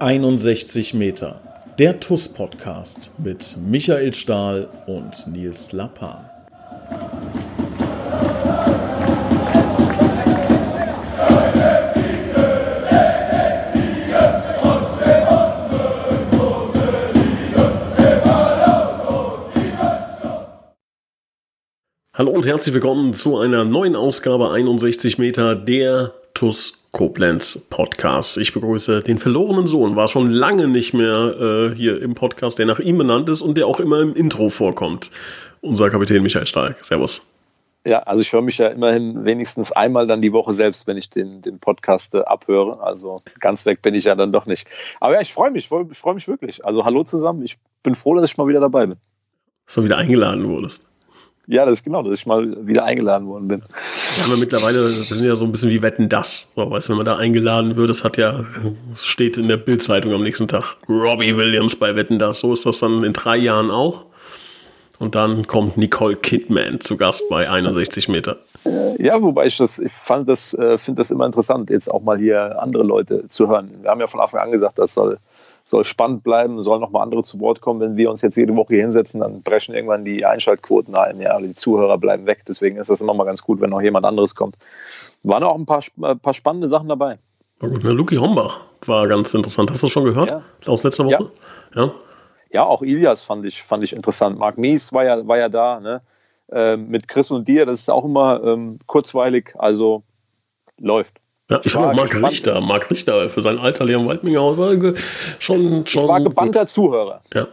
61 Meter. Der TUS-Podcast mit Michael Stahl und Nils Lappan. Hallo und herzlich willkommen zu einer neuen Ausgabe 61 Meter der TUS Koblenz Podcast. Ich begrüße den verlorenen Sohn, war schon lange nicht mehr äh, hier im Podcast, der nach ihm benannt ist und der auch immer im Intro vorkommt. Unser Kapitän Michael Stahl. Servus. Ja, also ich höre mich ja immerhin wenigstens einmal dann die Woche selbst, wenn ich den, den Podcast äh, abhöre. Also ganz weg bin ich ja dann doch nicht. Aber ja, ich freue mich, ich freue mich wirklich. Also hallo zusammen. Ich bin froh, dass ich mal wieder dabei bin. Dass du wieder eingeladen wurdest. Ja, das ist genau, dass ich mal wieder eingeladen worden bin. Aber mittlerweile sind ja so ein bisschen wie Wetten das. So, weißt, wenn man da eingeladen wird, das hat ja, steht in der Bildzeitung am nächsten Tag. Robbie Williams bei Wetten das. So ist das dann in drei Jahren auch. Und dann kommt Nicole Kidman zu Gast bei 61 Meter. Äh, ja, wobei ich das, ich fand das, äh, finde das immer interessant, jetzt auch mal hier andere Leute zu hören. Wir haben ja von Anfang an gesagt, das soll soll spannend bleiben, sollen noch mal andere zu Wort kommen. Wenn wir uns jetzt jede Woche hier hinsetzen, dann brechen irgendwann die Einschaltquoten ein, ja, die Zuhörer bleiben weg. Deswegen ist das immer mal ganz gut, wenn noch jemand anderes kommt. Waren auch ein paar, ein paar spannende Sachen dabei. War gut, ne? Luki Hombach war ganz interessant. Hast du das schon gehört? Ja. Aus letzter Woche? Ja. ja. Ja, auch Ilias fand ich, fand ich interessant. Marc Mies war ja, war ja da, ne? Ähm, mit Chris und dir, das ist auch immer ähm, kurzweilig, also läuft. Ja, ich fand auch Marc Richter, Marc Richter für sein Alter Leon Waldminghaus war schon, schon. Ich war gebannter Zuhörer. Ja.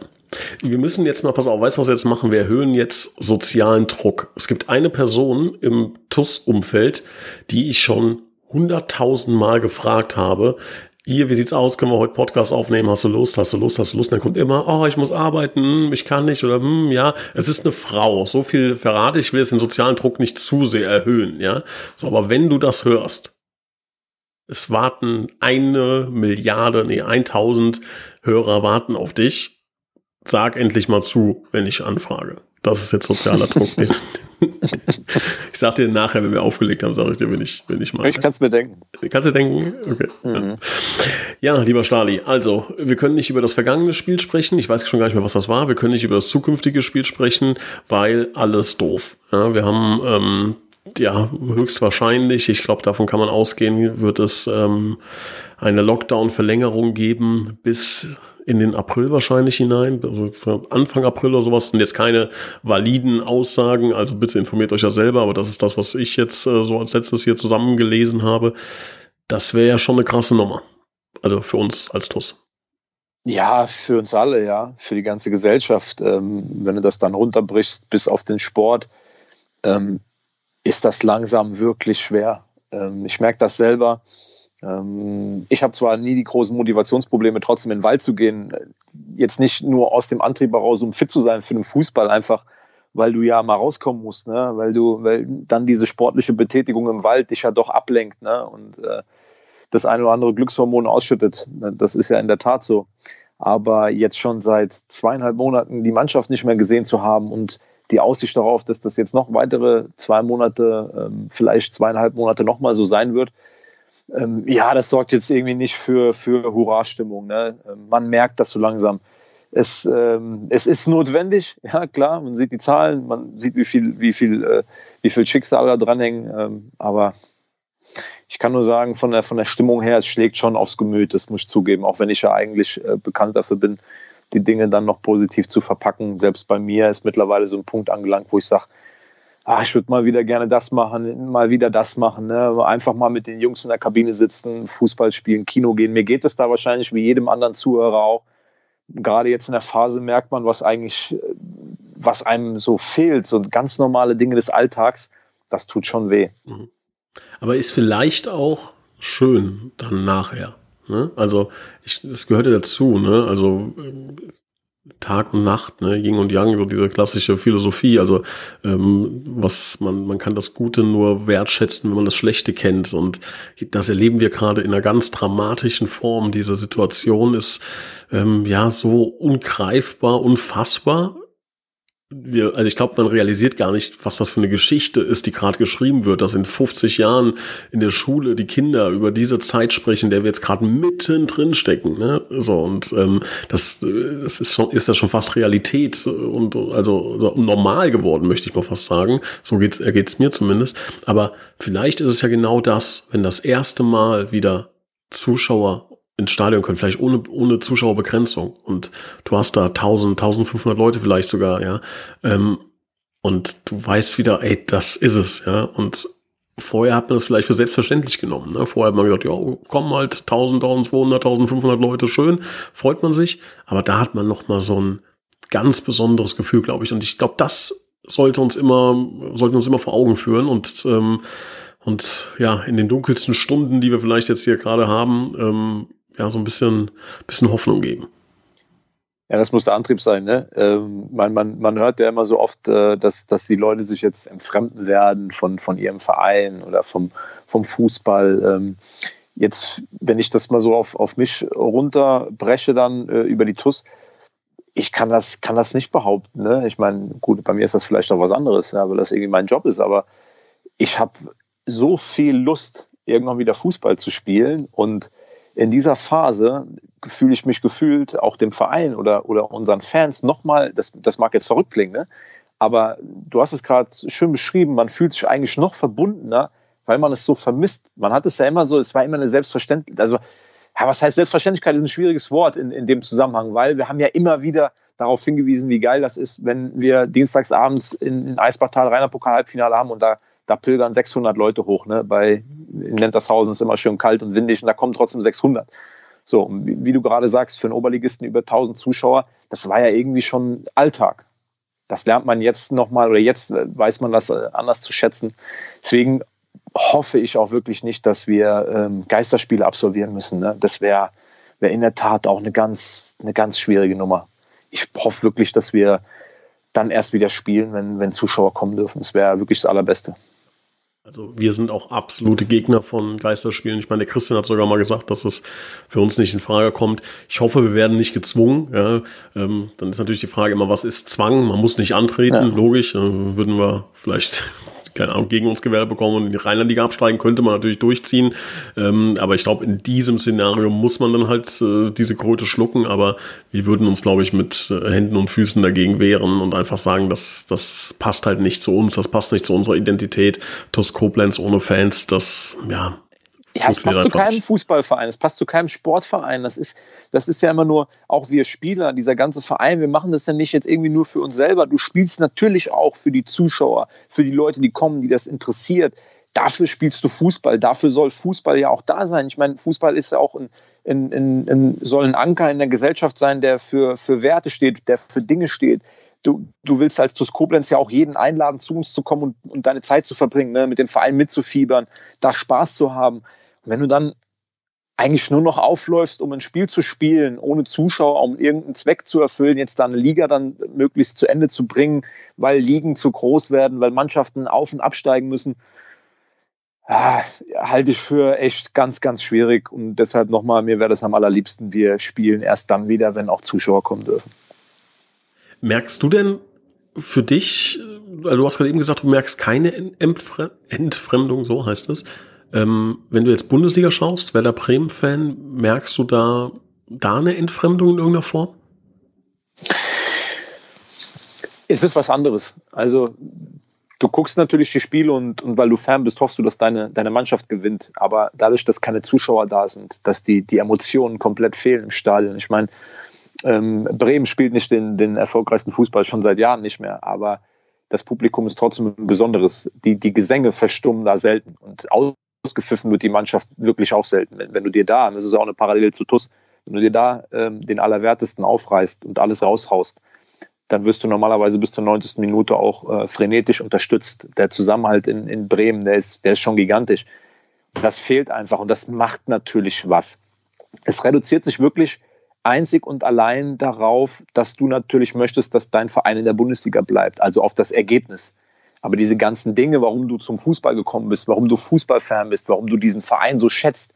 Wir müssen jetzt mal, pass auf, weißt du, was wir jetzt machen? Wir erhöhen jetzt sozialen Druck. Es gibt eine Person im TUS-Umfeld, die ich schon hunderttausend Mal gefragt habe, hier, wie sieht's aus? Können wir heute Podcast aufnehmen? Hast du Lust? Hast du Lust? Hast du Lust? Und dann kommt immer, oh, ich muss arbeiten, hm, ich kann nicht oder hm, ja, es ist eine Frau. So viel verrate ich, will jetzt den sozialen Druck nicht zu sehr erhöhen, ja. So, aber wenn du das hörst, es warten eine Milliarde, nee, 1000 Hörer warten auf dich. Sag endlich mal zu, wenn ich anfrage. Das ist jetzt sozialer Druck. ich sag dir nachher, wenn wir aufgelegt haben, sage ich dir, wenn ich, wenn ich mal. Ich kann es mir denken. Kannst du denken? Okay. Mhm. Ja, lieber Stali, also, wir können nicht über das vergangene Spiel sprechen. Ich weiß schon gar nicht mehr, was das war. Wir können nicht über das zukünftige Spiel sprechen, weil alles doof. Ja, wir haben ähm, ja, höchstwahrscheinlich, ich glaube, davon kann man ausgehen, wird es ähm, eine Lockdown-Verlängerung geben bis in den April wahrscheinlich hinein, also Anfang April oder sowas, sind jetzt keine validen Aussagen, also bitte informiert euch ja selber, aber das ist das, was ich jetzt äh, so als letztes hier zusammengelesen habe. Das wäre ja schon eine krasse Nummer. Also für uns als TUS. Ja, für uns alle, ja, für die ganze Gesellschaft. Ähm, wenn du das dann runterbrichst bis auf den Sport, ähm, ist das langsam wirklich schwer. Ähm, ich merke das selber. Ähm, ich habe zwar nie die großen Motivationsprobleme, trotzdem in den Wald zu gehen. Jetzt nicht nur aus dem Antrieb heraus, um fit zu sein für den Fußball, einfach weil du ja mal rauskommen musst, ne? weil du, weil dann diese sportliche Betätigung im Wald dich ja doch ablenkt ne? und äh, das eine oder andere Glückshormon ausschüttet. Das ist ja in der Tat so. Aber jetzt schon seit zweieinhalb Monaten die Mannschaft nicht mehr gesehen zu haben und die Aussicht darauf, dass das jetzt noch weitere zwei Monate, ähm, vielleicht zweieinhalb Monate nochmal so sein wird, ähm, ja, das sorgt jetzt irgendwie nicht für, für Hurra-Stimmung. Ne? Ähm, man merkt das so langsam. Es, ähm, es ist notwendig, ja klar, man sieht die Zahlen, man sieht, wie viel, wie viel, äh, wie viel Schicksal da dranhängen, ähm, aber ich kann nur sagen, von der, von der Stimmung her, es schlägt schon aufs Gemüt, das muss ich zugeben, auch wenn ich ja eigentlich äh, bekannt dafür bin, die Dinge dann noch positiv zu verpacken. Selbst bei mir ist mittlerweile so ein Punkt angelangt, wo ich sage, ah, ich würde mal wieder gerne das machen, mal wieder das machen. Ne? Einfach mal mit den Jungs in der Kabine sitzen, Fußball spielen, Kino gehen. Mir geht es da wahrscheinlich wie jedem anderen Zuhörer auch. Gerade jetzt in der Phase merkt man, was eigentlich, was einem so fehlt, so ganz normale Dinge des Alltags. Das tut schon weh. Mhm. Aber ist vielleicht auch schön dann nachher. Ne? Also ich, das gehörte dazu. Ne? Also Tag und Nacht, ne, Yin und Yang, so diese klassische Philosophie. Also ähm, was man man kann das Gute nur wertschätzen, wenn man das Schlechte kennt. Und das erleben wir gerade in einer ganz dramatischen Form. Diese Situation ist ähm, ja so ungreifbar, unfassbar wir, also ich glaube, man realisiert gar nicht, was das für eine Geschichte ist, die gerade geschrieben wird, dass in 50 Jahren in der Schule die Kinder über diese Zeit sprechen, der wir jetzt gerade mittendrin stecken. Ne? So und ähm, das, das ist schon, ist ja schon fast Realität und also normal geworden, möchte ich mal fast sagen. So geht's, geht's mir zumindest. Aber vielleicht ist es ja genau das, wenn das erste Mal wieder Zuschauer ins Stadion können, vielleicht ohne, ohne Zuschauerbegrenzung. Und du hast da 1000, 1500 Leute vielleicht sogar, ja. Ähm, und du weißt wieder, ey, das ist es, ja. Und vorher hat man das vielleicht für selbstverständlich genommen. Ne? Vorher hat man gesagt, ja, kommen halt 1000, 1200, 1500 Leute, schön, freut man sich. Aber da hat man noch mal so ein ganz besonderes Gefühl, glaube ich. Und ich glaube, das sollte uns immer, sollten uns immer vor Augen führen und ähm, und ja, in den dunkelsten Stunden, die wir vielleicht jetzt hier gerade haben, ähm, ja, so ein bisschen, bisschen Hoffnung geben. Ja, das muss der Antrieb sein. Ne? Ähm, man, man, man hört ja immer so oft, äh, dass, dass die Leute sich jetzt entfremden werden von, von ihrem Verein oder vom, vom Fußball. Ähm, jetzt, wenn ich das mal so auf, auf mich runterbreche, dann äh, über die TUS, ich kann das, kann das nicht behaupten. Ne? Ich meine, gut, bei mir ist das vielleicht auch was anderes, ja, weil das irgendwie mein Job ist, aber ich habe so viel Lust, irgendwann wieder Fußball zu spielen und in dieser Phase fühle ich mich gefühlt auch dem Verein oder, oder unseren Fans nochmal, das, das mag jetzt verrückt klingen, ne? aber du hast es gerade schön beschrieben, man fühlt sich eigentlich noch verbundener, weil man es so vermisst. Man hat es ja immer so, es war immer eine Selbstverständlichkeit, also ja, was heißt Selbstverständlichkeit ist ein schwieriges Wort in, in dem Zusammenhang, weil wir haben ja immer wieder darauf hingewiesen, wie geil das ist, wenn wir dienstagsabends in, in Eisbachtal Rainer Pokal Halbfinale haben und da da pilgern 600 Leute hoch. Ne? Bei in Nentershausen ist immer schön kalt und windig und da kommen trotzdem 600. So, wie, wie du gerade sagst, für einen Oberligisten über 1000 Zuschauer, das war ja irgendwie schon Alltag. Das lernt man jetzt nochmal oder jetzt weiß man das äh, anders zu schätzen. Deswegen hoffe ich auch wirklich nicht, dass wir ähm, Geisterspiele absolvieren müssen. Ne? Das wäre wär in der Tat auch eine ganz, eine ganz schwierige Nummer. Ich hoffe wirklich, dass wir dann erst wieder spielen, wenn, wenn Zuschauer kommen dürfen. Das wäre wirklich das Allerbeste. Also wir sind auch absolute Gegner von Geisterspielen. Ich meine, der Christian hat sogar mal gesagt, dass es für uns nicht in Frage kommt. Ich hoffe, wir werden nicht gezwungen. Ja. Ähm, dann ist natürlich die Frage immer, was ist Zwang? Man muss nicht antreten, ja. logisch. Dann würden wir vielleicht keine Ahnung, gegen uns Gewähr bekommen und in die Rheinlandliga absteigen, könnte man natürlich durchziehen. Ähm, aber ich glaube, in diesem Szenario muss man dann halt äh, diese Kröte schlucken. Aber wir würden uns, glaube ich, mit äh, Händen und Füßen dagegen wehren und einfach sagen, dass das passt halt nicht zu uns, das passt nicht zu unserer Identität. TuS Koblenz ohne Fans, das, ja, ja, es passt zu keinem Fußballverein, es passt zu keinem Sportverein. Das ist, das ist ja immer nur, auch wir Spieler, dieser ganze Verein, wir machen das ja nicht jetzt irgendwie nur für uns selber. Du spielst natürlich auch für die Zuschauer, für die Leute, die kommen, die das interessiert. Dafür spielst du Fußball, dafür soll Fußball ja auch da sein. Ich meine, Fußball ist ja auch ein, ein, ein, ein soll ein Anker in der Gesellschaft sein, der für, für Werte steht, der für Dinge steht. Du, du, willst als TuS Koblenz ja auch jeden einladen, zu uns zu kommen und, und deine Zeit zu verbringen, ne? mit dem Verein mitzufiebern, da Spaß zu haben wenn du dann eigentlich nur noch aufläufst, um ein Spiel zu spielen, ohne Zuschauer, um irgendeinen Zweck zu erfüllen, jetzt da eine Liga dann möglichst zu Ende zu bringen, weil Ligen zu groß werden, weil Mannschaften auf- und absteigen müssen, ah, halte ich für echt ganz, ganz schwierig. Und deshalb nochmal, mir wäre das am allerliebsten, wir spielen erst dann wieder, wenn auch Zuschauer kommen dürfen. Merkst du denn für dich, du hast gerade eben gesagt, du merkst keine Entfremdung, so heißt es, ähm, wenn du jetzt Bundesliga schaust, Werder Bremen-Fan, merkst du da, da eine Entfremdung in irgendeiner Form? Es ist was anderes. Also du guckst natürlich die Spiele und, und weil du Fan bist, hoffst du, dass deine, deine Mannschaft gewinnt. Aber dadurch, dass keine Zuschauer da sind, dass die, die Emotionen komplett fehlen im Stadion. Ich meine, ähm, Bremen spielt nicht den, den erfolgreichsten Fußball schon seit Jahren nicht mehr, aber das Publikum ist trotzdem ein besonderes. Die, die Gesänge verstummen da selten. Und ausgepfiffen wird die Mannschaft wirklich auch selten. Wenn, wenn du dir da, das ist auch eine Parallele zu TUS, wenn du dir da ähm, den Allerwertesten aufreißt und alles raushaust, dann wirst du normalerweise bis zur 90. Minute auch äh, frenetisch unterstützt. Der Zusammenhalt in, in Bremen, der ist, der ist schon gigantisch. Das fehlt einfach und das macht natürlich was. Es reduziert sich wirklich einzig und allein darauf, dass du natürlich möchtest, dass dein Verein in der Bundesliga bleibt, also auf das Ergebnis. Aber diese ganzen Dinge, warum du zum Fußball gekommen bist, warum du Fußballfan bist, warum du diesen Verein so schätzt,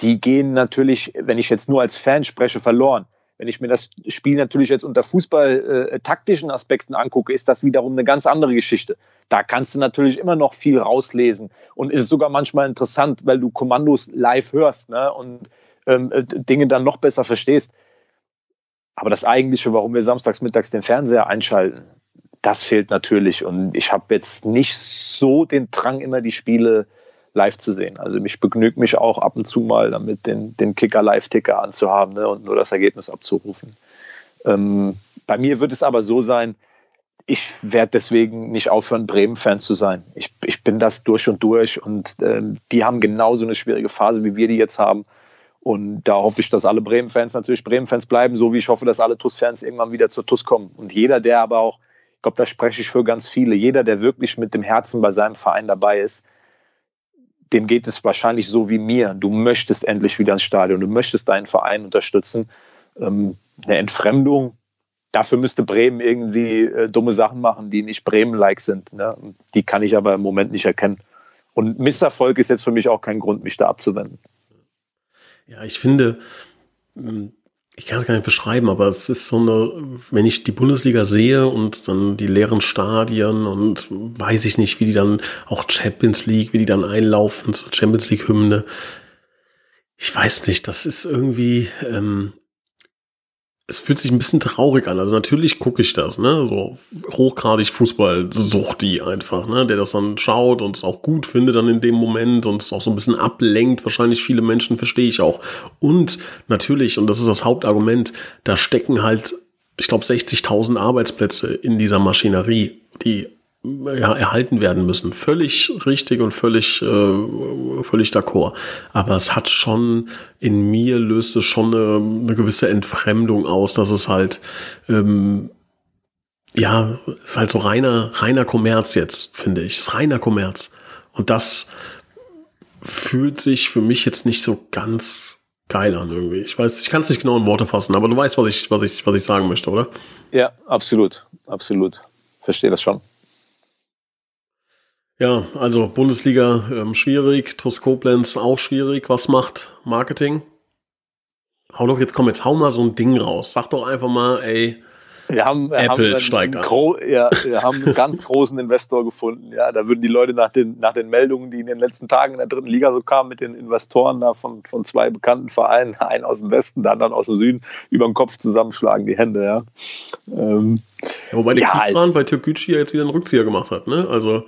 die gehen natürlich, wenn ich jetzt nur als Fan spreche, verloren. Wenn ich mir das Spiel natürlich jetzt unter Fußball-taktischen äh, Aspekten angucke, ist das wiederum eine ganz andere Geschichte. Da kannst du natürlich immer noch viel rauslesen und ist sogar manchmal interessant, weil du Kommandos live hörst ne? und ähm, äh, Dinge dann noch besser verstehst. Aber das eigentliche, warum wir samstags mittags den Fernseher einschalten, das fehlt natürlich. Und ich habe jetzt nicht so den Drang, immer die Spiele live zu sehen. Also mich begnügt mich auch ab und zu mal damit, den, den Kicker-Live-Ticker anzuhaben ne, und nur das Ergebnis abzurufen. Ähm, bei mir wird es aber so sein, ich werde deswegen nicht aufhören, Bremen-Fans zu sein. Ich, ich bin das durch und durch und ähm, die haben genauso eine schwierige Phase, wie wir die jetzt haben. Und da hoffe ich, dass alle Bremen-Fans natürlich Bremen-Fans bleiben, so wie ich hoffe, dass alle TUS-Fans irgendwann wieder zur TUS kommen. Und jeder, der aber auch, ich glaube, da spreche ich für ganz viele, jeder, der wirklich mit dem Herzen bei seinem Verein dabei ist, dem geht es wahrscheinlich so wie mir. Du möchtest endlich wieder ins Stadion, du möchtest deinen Verein unterstützen. Ähm, eine Entfremdung, dafür müsste Bremen irgendwie äh, dumme Sachen machen, die nicht Bremen-like sind. Ne? Die kann ich aber im Moment nicht erkennen. Und Misserfolg ist jetzt für mich auch kein Grund, mich da abzuwenden. Ja, ich finde, hm, ich kann es gar nicht beschreiben, aber es ist so eine, wenn ich die Bundesliga sehe und dann die leeren Stadien und weiß ich nicht, wie die dann auch Champions League, wie die dann einlaufen zur Champions League Hymne. Ich weiß nicht, das ist irgendwie, ähm, es fühlt sich ein bisschen traurig an. Also natürlich gucke ich das, ne? So hochgradig Fußball sucht die einfach, ne? Der das dann schaut und es auch gut findet dann in dem Moment und es auch so ein bisschen ablenkt. Wahrscheinlich viele Menschen verstehe ich auch. Und natürlich, und das ist das Hauptargument, da stecken halt, ich glaube, 60.000 Arbeitsplätze in dieser Maschinerie, die ja, erhalten werden müssen. Völlig richtig und völlig, äh, völlig d'accord. Aber es hat schon, in mir löst es schon eine, eine gewisse Entfremdung aus, dass es halt, ähm, ja, ist halt so reiner, reiner Kommerz jetzt, finde ich. Ist reiner Kommerz. Und das fühlt sich für mich jetzt nicht so ganz geil an irgendwie. Ich weiß, ich kann es nicht genau in Worte fassen, aber du weißt, was ich, was ich, was ich sagen möchte, oder? Ja, absolut, absolut. Verstehe das schon. Ja, also Bundesliga ähm, schwierig, TuS Koblenz auch schwierig. Was macht Marketing? Hau doch jetzt, komm, jetzt hau mal so ein Ding raus. Sag doch einfach mal, ey, wir haben, wir Apple haben steigt an. Ja, wir haben einen ganz großen Investor gefunden. Ja, da würden die Leute nach den, nach den Meldungen, die in den letzten Tagen in der dritten Liga so kamen, mit den Investoren da von, von zwei bekannten Vereinen, einen aus dem Westen, der anderen aus dem Süden, über den Kopf zusammenschlagen, die Hände. Ja. Ähm, ja wobei der ja, Kiefran bei Türkgücü ja jetzt wieder einen Rückzieher gemacht hat. Ne? Also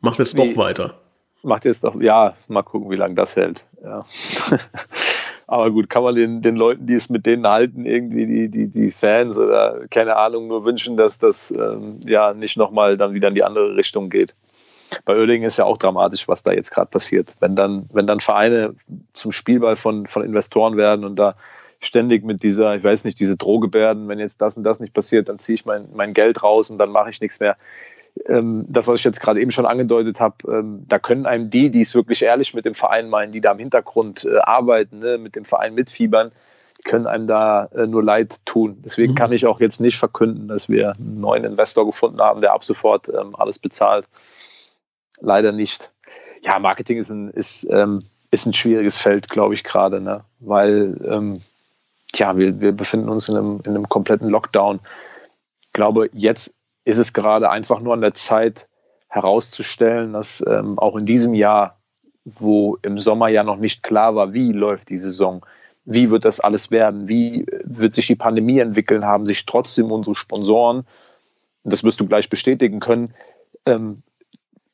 Macht jetzt nee, doch weiter. Macht jetzt doch, ja, mal gucken, wie lange das hält. Ja. Aber gut, kann man den, den Leuten, die es mit denen halten, irgendwie die, die, die Fans oder keine Ahnung, nur wünschen, dass das ähm, ja nicht nochmal dann wieder in die andere Richtung geht. Bei Oerdingen ist ja auch dramatisch, was da jetzt gerade passiert. Wenn dann, wenn dann Vereine zum Spielball von, von Investoren werden und da ständig mit dieser, ich weiß nicht, diese Drohgebärden, wenn jetzt das und das nicht passiert, dann ziehe ich mein, mein Geld raus und dann mache ich nichts mehr das, was ich jetzt gerade eben schon angedeutet habe, ähm, da können einem die, die es wirklich ehrlich mit dem Verein meinen, die da im Hintergrund äh, arbeiten, ne, mit dem Verein mitfiebern, können einem da äh, nur leid tun. Deswegen mhm. kann ich auch jetzt nicht verkünden, dass wir einen neuen Investor gefunden haben, der ab sofort ähm, alles bezahlt. Leider nicht. Ja, Marketing ist ein, ist, ähm, ist ein schwieriges Feld, glaube ich, gerade, ne? weil ähm, ja, wir, wir befinden uns in einem, in einem kompletten Lockdown. Ich glaube, jetzt ist es gerade einfach nur an der Zeit herauszustellen, dass ähm, auch in diesem Jahr, wo im Sommer ja noch nicht klar war, wie läuft die Saison, wie wird das alles werden, wie wird sich die Pandemie entwickeln, haben sich trotzdem unsere Sponsoren, das wirst du gleich bestätigen können, ähm,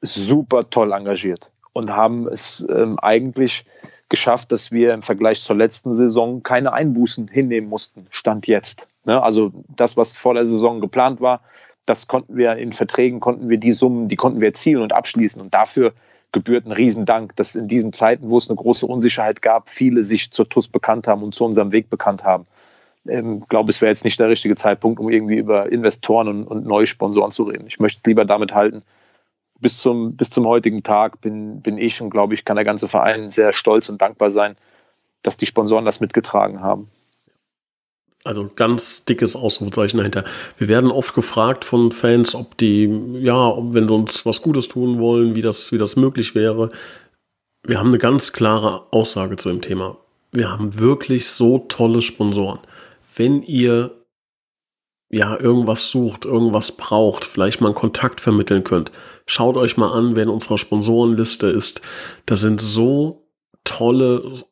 super toll engagiert und haben es ähm, eigentlich geschafft, dass wir im Vergleich zur letzten Saison keine Einbußen hinnehmen mussten, stand jetzt. Ne? Also das, was vor der Saison geplant war, das konnten wir in Verträgen, konnten wir die Summen, die konnten wir erzielen und abschließen. Und dafür gebührt ein Riesendank, dass in diesen Zeiten, wo es eine große Unsicherheit gab, viele sich zur TUS bekannt haben und zu unserem Weg bekannt haben. Ich ähm, glaube, es wäre jetzt nicht der richtige Zeitpunkt, um irgendwie über Investoren und, und neue Sponsoren zu reden. Ich möchte es lieber damit halten. Bis zum, bis zum heutigen Tag bin, bin ich und glaube ich, kann der ganze Verein sehr stolz und dankbar sein, dass die Sponsoren das mitgetragen haben. Also ganz dickes Ausrufezeichen dahinter. Wir werden oft gefragt von Fans, ob die, ja, wenn sie uns was Gutes tun wollen, wie das, wie das möglich wäre. Wir haben eine ganz klare Aussage zu dem Thema. Wir haben wirklich so tolle Sponsoren. wenn ihr ja irgendwas sucht, irgendwas braucht, vielleicht mal einen Kontakt vermitteln könnt, schaut euch mal an, wer in unserer Sponsorenliste ist. Da sind so tolle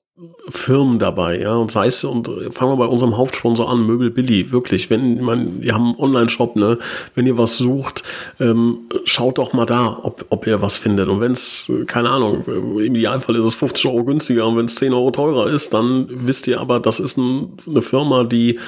Firmen dabei, ja, und sei es, und fangen wir bei unserem Hauptsponsor an, Möbel Billy, wirklich, wenn man, wir haben einen Online-Shop, ne, wenn ihr was sucht, ähm, schaut doch mal da, ob, ob ihr was findet. Und wenn es, keine Ahnung, im Idealfall ist es 50 Euro günstiger und wenn es 10 Euro teurer ist, dann wisst ihr aber, das ist ein, eine Firma, die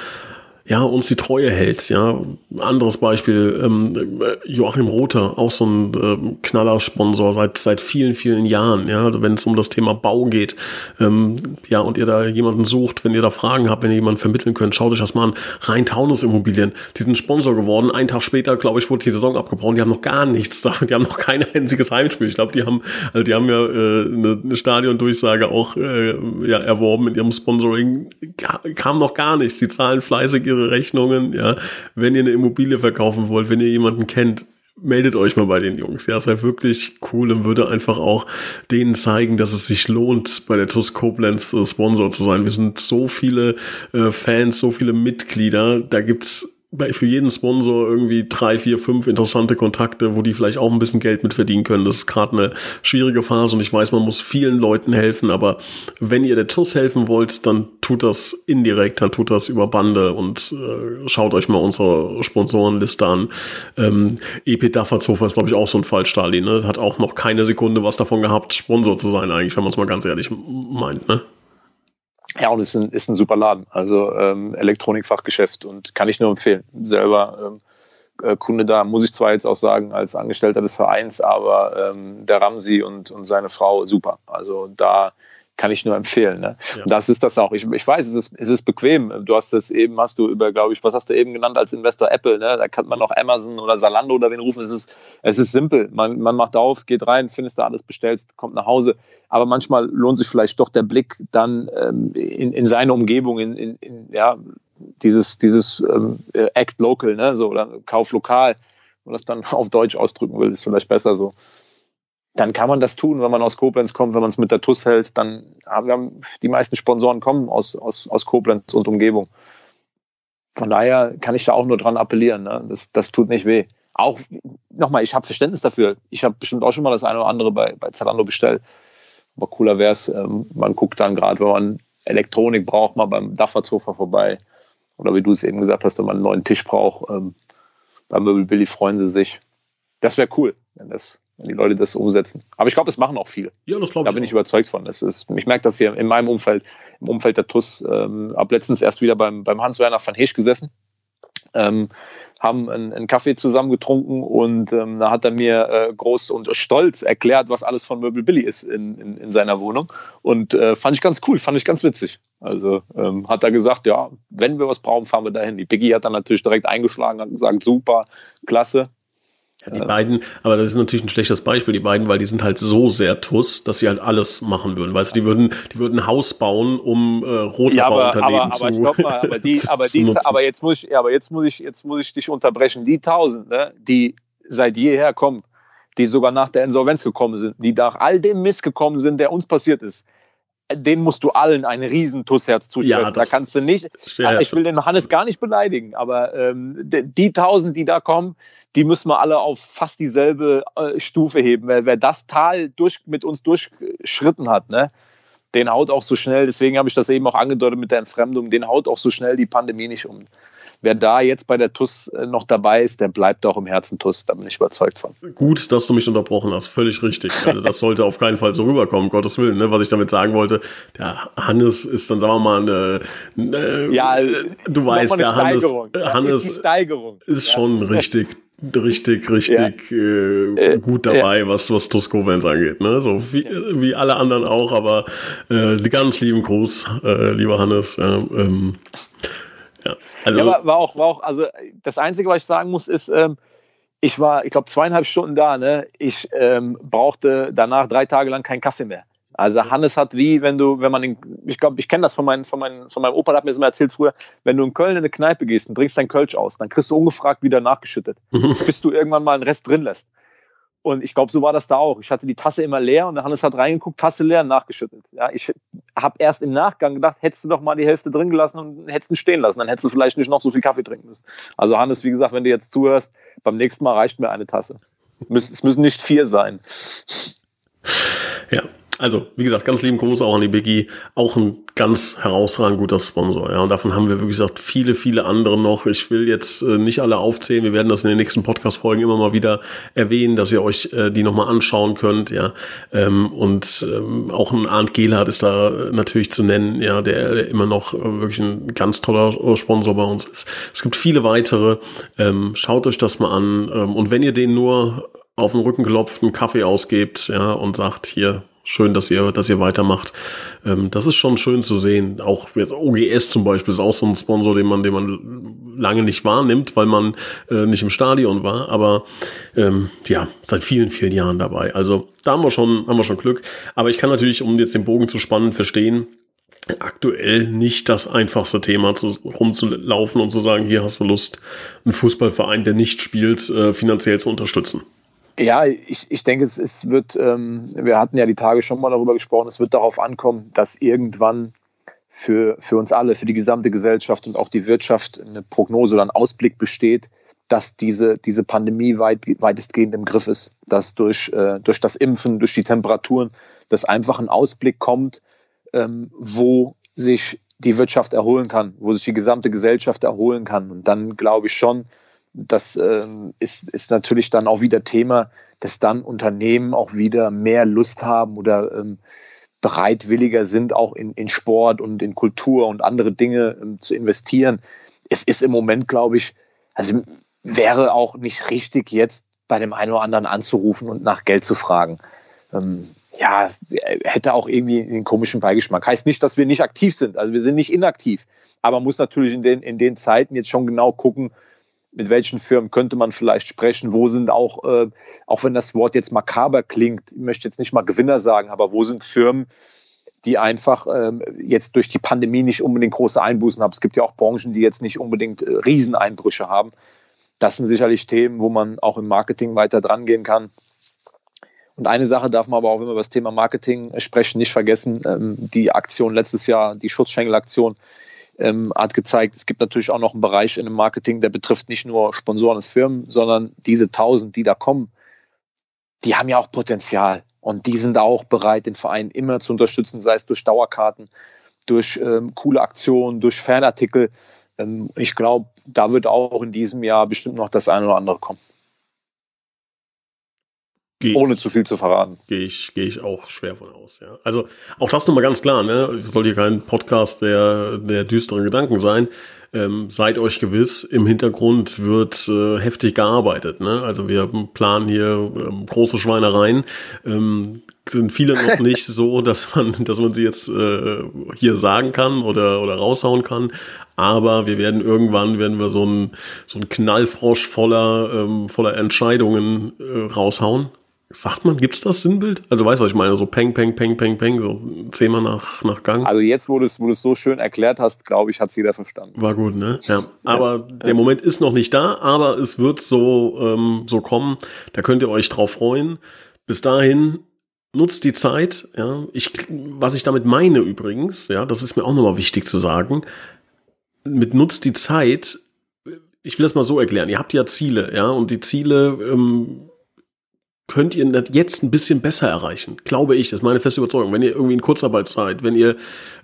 ja, uns die Treue hält. Ja, anderes Beispiel, ähm, Joachim Rother, auch so ein ähm, Knallersponsor seit seit vielen vielen Jahren. Ja, also wenn es um das Thema Bau geht, ähm, ja, und ihr da jemanden sucht, wenn ihr da Fragen habt, wenn ihr jemanden vermitteln könnt, schaut euch das mal an. Rhein Taunus Immobilien, die sind Sponsor geworden. Einen Tag später, glaube ich, wurde die Saison abgebrochen. Die haben noch gar nichts da. Die haben noch kein einziges Heimspiel. Ich glaube, die haben, also die haben ja äh, eine, eine Stadiondurchsage auch äh, ja, erworben mit ihrem Sponsoring. Kam noch gar nichts. Die zahlen fleißig ihre Rechnungen, ja. Wenn ihr eine Immobilie verkaufen wollt, wenn ihr jemanden kennt, meldet euch mal bei den Jungs. Ja, es wäre wirklich cool und würde einfach auch denen zeigen, dass es sich lohnt, bei der TUS Koblenz äh, Sponsor zu sein. Wir sind so viele äh, Fans, so viele Mitglieder. Da gibt's für jeden Sponsor irgendwie drei, vier, fünf interessante Kontakte, wo die vielleicht auch ein bisschen Geld mit verdienen können. Das ist gerade eine schwierige Phase und ich weiß, man muss vielen Leuten helfen, aber wenn ihr der TUS helfen wollt, dann tut das indirekt, dann tut das über Bande und äh, schaut euch mal unsere Sponsorenliste an. Ähm, EP Dafferzofer ist, glaube ich, auch so ein Fall, Stalin, ne? Hat auch noch keine Sekunde was davon gehabt, Sponsor zu sein, eigentlich, wenn man es mal ganz ehrlich meint, ne? Ja, und ist ein, ist ein super Laden. Also ähm, Elektronikfachgeschäft und kann ich nur empfehlen. Selber ähm, äh, Kunde da, muss ich zwar jetzt auch sagen, als Angestellter des Vereins, aber ähm, der Ramsi und, und seine Frau super. Also da kann ich nur empfehlen. Ne? Ja. Das ist das auch. Ich, ich weiß, es ist, es ist bequem. Du hast das eben, hast du über, glaube ich, was hast du eben genannt als Investor Apple, ne? Da kann man noch Amazon oder Salando oder wen rufen. Es ist, es ist simpel. Man, man macht auf, geht rein, findest da alles, bestellst, kommt nach Hause. Aber manchmal lohnt sich vielleicht doch der Blick dann ähm, in, in seine Umgebung, in, in, in ja, dieses, dieses ähm, Act Local, ne? So, oder Kauf lokal. Und das dann auf Deutsch ausdrücken will, ist vielleicht besser so dann kann man das tun, wenn man aus Koblenz kommt, wenn man es mit der TUS hält, dann haben wir die meisten Sponsoren kommen aus, aus, aus Koblenz und Umgebung. Von daher kann ich da auch nur dran appellieren. Ne? Das, das tut nicht weh. Auch nochmal, ich habe Verständnis dafür. Ich habe bestimmt auch schon mal das eine oder andere bei, bei Zalando bestellt. Aber cooler wäre es, ähm, man guckt dann gerade, wenn man Elektronik braucht, mal beim Dafferzofer vorbei. Oder wie du es eben gesagt hast, wenn man einen neuen Tisch braucht, ähm, beim Möbel Billy freuen sie sich. Das wäre cool, wenn das wenn die Leute das umsetzen. Aber ich glaube, das machen auch viele. Ja, das glaube ich. Da bin auch. ich überzeugt von. Das ist, ich merke das hier in meinem Umfeld, im Umfeld der TUS. Ähm, ab letztens erst wieder beim, beim Hans-Werner van Heesch gesessen. Ähm, haben einen, einen, Kaffee zusammen getrunken und ähm, da hat er mir äh, groß und stolz erklärt, was alles von Möbel Billy ist in, in, in seiner Wohnung. Und äh, fand ich ganz cool, fand ich ganz witzig. Also ähm, hat er gesagt, ja, wenn wir was brauchen, fahren wir dahin. Die Biggie hat dann natürlich direkt eingeschlagen, hat gesagt, super, klasse, ja, die beiden, aber das ist natürlich ein schlechtes Beispiel, die beiden, weil die sind halt so sehr Tuss, dass sie halt alles machen würden. Weißt du, die würden, die würden ein Haus bauen, um äh, Rotorbauunternehmen ja, aber, zu, aber, mal, aber, die, aber, die, aber jetzt muss ich, ja, aber jetzt muss ich, jetzt muss ich dich unterbrechen. Die tausend, ne, die seit jeher kommen, die sogar nach der Insolvenz gekommen sind, die nach all dem Mist gekommen sind, der uns passiert ist, den musst du allen ein riesen Tussherz zusprechen. Ja, da kannst du nicht, ja, ich will den Hannes gar nicht beleidigen, aber ähm, die tausend, die da kommen, die müssen wir alle auf fast dieselbe äh, Stufe heben. Wer, wer das Tal durch, mit uns durchschritten hat, ne, den haut auch so schnell, deswegen habe ich das eben auch angedeutet mit der Entfremdung, den haut auch so schnell die Pandemie nicht um wer da jetzt bei der TUS äh, noch dabei ist, der bleibt auch im Herzen TUS. Da bin ich überzeugt von. Gut, dass du mich unterbrochen hast. Völlig richtig. Also das sollte auf keinen Fall so rüberkommen, Gottes Willen. Ne? Was ich damit sagen wollte, der Hannes ist dann, sagen wir mal, eine, eine ja, du weißt, der Hannes, Hannes ist, ist schon ja. richtig richtig, richtig ja. äh, gut dabei, ja. was, was Tuskovens angeht. Ne? So wie, ja. wie alle anderen auch, aber äh, ganz lieben Gruß, äh, lieber Hannes. Ähm, also, ja, war, war, auch, war auch, also das Einzige, was ich sagen muss, ist, ähm, ich war, ich glaube, zweieinhalb Stunden da, ne? Ich ähm, brauchte danach drei Tage lang keinen Kaffee mehr. Also Hannes hat wie, wenn du, wenn man in, ich glaube, ich kenne das von, mein, von, mein, von meinem Opa, der hat mir das mal erzählt früher, wenn du in Köln in eine Kneipe gehst und trinkst dein Kölsch aus, dann kriegst du ungefragt wieder nachgeschüttet, mhm. bis du irgendwann mal einen Rest drin lässt. Und ich glaube, so war das da auch. Ich hatte die Tasse immer leer und der Hannes hat reingeguckt, Tasse leer und nachgeschüttet. Ja, ich habe erst im Nachgang gedacht, hättest du doch mal die Hälfte drin gelassen und hättest ihn stehen lassen. Dann hättest du vielleicht nicht noch so viel Kaffee trinken müssen. Also Hannes, wie gesagt, wenn du jetzt zuhörst, beim nächsten Mal reicht mir eine Tasse. Es müssen nicht vier sein. Ja, also, wie gesagt, ganz lieben Gruß auch an die Biggie. Auch ein ganz herausragend guter Sponsor. Ja, und davon haben wir, wie gesagt, viele, viele andere noch. Ich will jetzt äh, nicht alle aufzählen. Wir werden das in den nächsten Podcast-Folgen immer mal wieder erwähnen, dass ihr euch äh, die nochmal anschauen könnt. Ja, ähm, und ähm, auch ein Arndt Gehlhardt ist da natürlich zu nennen. Ja, der, der immer noch äh, wirklich ein ganz toller äh, Sponsor bei uns ist. Es gibt viele weitere. Ähm, schaut euch das mal an. Ähm, und wenn ihr den nur auf den Rücken klopft, einen Kaffee ausgebt, ja, und sagt, hier, schön, dass ihr, dass ihr weitermacht. Ähm, das ist schon schön zu sehen. Auch jetzt OGS zum Beispiel ist auch so ein Sponsor, den man, den man lange nicht wahrnimmt, weil man äh, nicht im Stadion war. Aber ähm, ja, seit vielen, vielen Jahren dabei. Also da haben wir schon, haben wir schon Glück. Aber ich kann natürlich, um jetzt den Bogen zu spannen, verstehen, aktuell nicht das einfachste Thema, zu, rumzulaufen und zu sagen, hier hast du Lust, einen Fußballverein, der nicht spielt, äh, finanziell zu unterstützen. Ja, ich, ich denke, es, es wird, ähm, wir hatten ja die Tage schon mal darüber gesprochen, es wird darauf ankommen, dass irgendwann für, für uns alle, für die gesamte Gesellschaft und auch die Wirtschaft eine Prognose oder ein Ausblick besteht, dass diese, diese Pandemie weit, weitestgehend im Griff ist, dass durch, äh, durch das Impfen, durch die Temperaturen, dass einfach ein Ausblick kommt, ähm, wo sich die Wirtschaft erholen kann, wo sich die gesamte Gesellschaft erholen kann. Und dann glaube ich schon, das ähm, ist, ist natürlich dann auch wieder Thema, dass dann Unternehmen auch wieder mehr Lust haben oder ähm, bereitwilliger sind, auch in, in Sport und in Kultur und andere Dinge ähm, zu investieren. Es ist im Moment, glaube ich, also wäre auch nicht richtig, jetzt bei dem einen oder anderen anzurufen und nach Geld zu fragen. Ähm, ja, hätte auch irgendwie einen komischen Beigeschmack. Heißt nicht, dass wir nicht aktiv sind. Also wir sind nicht inaktiv. Aber man muss natürlich in den, in den Zeiten jetzt schon genau gucken, mit welchen Firmen könnte man vielleicht sprechen, wo sind auch, äh, auch wenn das Wort jetzt makaber klingt, ich möchte jetzt nicht mal Gewinner sagen, aber wo sind Firmen, die einfach ähm, jetzt durch die Pandemie nicht unbedingt große Einbußen haben. Es gibt ja auch Branchen, die jetzt nicht unbedingt äh, Rieseneinbrüche haben. Das sind sicherlich Themen, wo man auch im Marketing weiter dran gehen kann. Und eine Sache darf man aber auch, wenn wir über das Thema Marketing sprechen, nicht vergessen. Ähm, die Aktion letztes Jahr, die Schutzschengelaktion, ähm, hat gezeigt, es gibt natürlich auch noch einen Bereich in dem Marketing, der betrifft nicht nur Sponsoren und Firmen, sondern diese tausend, die da kommen, die haben ja auch Potenzial. Und die sind auch bereit, den Verein immer zu unterstützen, sei es durch Dauerkarten, durch ähm, coole Aktionen, durch Fanartikel. Ähm, ich glaube, da wird auch in diesem Jahr bestimmt noch das eine oder andere kommen. Geh Ohne zu viel zu verraten. Gehe ich, gehe ich auch schwer von aus, ja. Also auch das nochmal ganz klar, ne? Es soll hier kein Podcast der, der düsteren Gedanken sein. Ähm, seid euch gewiss, im Hintergrund wird äh, heftig gearbeitet. Ne? Also wir planen hier ähm, große Schweinereien. Ähm, sind viele noch nicht so, dass man, dass man sie jetzt äh, hier sagen kann oder, oder raushauen kann. Aber wir werden irgendwann, werden wir so ein so ein Knallfrosch voller, ähm, voller Entscheidungen äh, raushauen. Sagt man, gibt's das Sinnbild? Also weißt du, was ich meine? So peng, peng, peng, peng, peng, so zehnmal nach, nach Gang. Also jetzt, wo du es wo so schön erklärt hast, glaube ich, hat's jeder verstanden. War gut, ne? Ja. Aber ja. der Moment ist noch nicht da, aber es wird so, ähm, so kommen. Da könnt ihr euch drauf freuen. Bis dahin nutzt die Zeit, ja. Ich, was ich damit meine übrigens, ja, das ist mir auch nochmal wichtig zu sagen. Mit nutzt die Zeit, ich will das mal so erklären. Ihr habt ja Ziele, ja, und die Ziele, ähm, könnt ihr das jetzt ein bisschen besser erreichen. Glaube ich, das ist meine feste Überzeugung. Wenn ihr irgendwie in Kurzarbeit seid, wenn ihr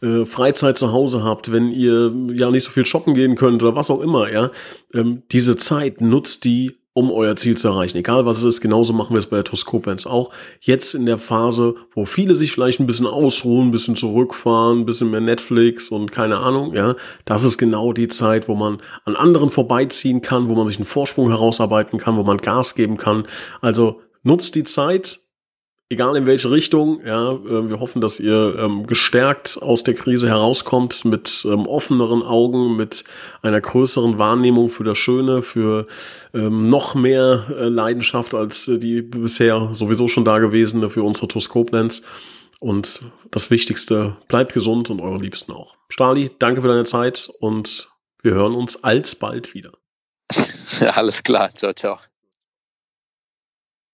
äh, Freizeit zu Hause habt, wenn ihr ja nicht so viel shoppen gehen könnt oder was auch immer, ja, ähm, diese Zeit nutzt die, um euer Ziel zu erreichen. Egal was es ist, genauso machen wir es bei der Toskopens auch. Jetzt in der Phase, wo viele sich vielleicht ein bisschen ausruhen, ein bisschen zurückfahren, ein bisschen mehr Netflix und keine Ahnung, ja, das ist genau die Zeit, wo man an anderen vorbeiziehen kann, wo man sich einen Vorsprung herausarbeiten kann, wo man Gas geben kann. Also nutzt die Zeit, egal in welche Richtung. Ja, äh, wir hoffen, dass ihr ähm, gestärkt aus der Krise herauskommt mit ähm, offeneren Augen, mit einer größeren Wahrnehmung für das Schöne, für ähm, noch mehr äh, Leidenschaft als äh, die bisher sowieso schon da gewesene für unsere Toskoplands. Und das Wichtigste, bleibt gesund und eure Liebsten auch. Stali, danke für deine Zeit und wir hören uns alsbald wieder. Alles klar. Ciao, ciao.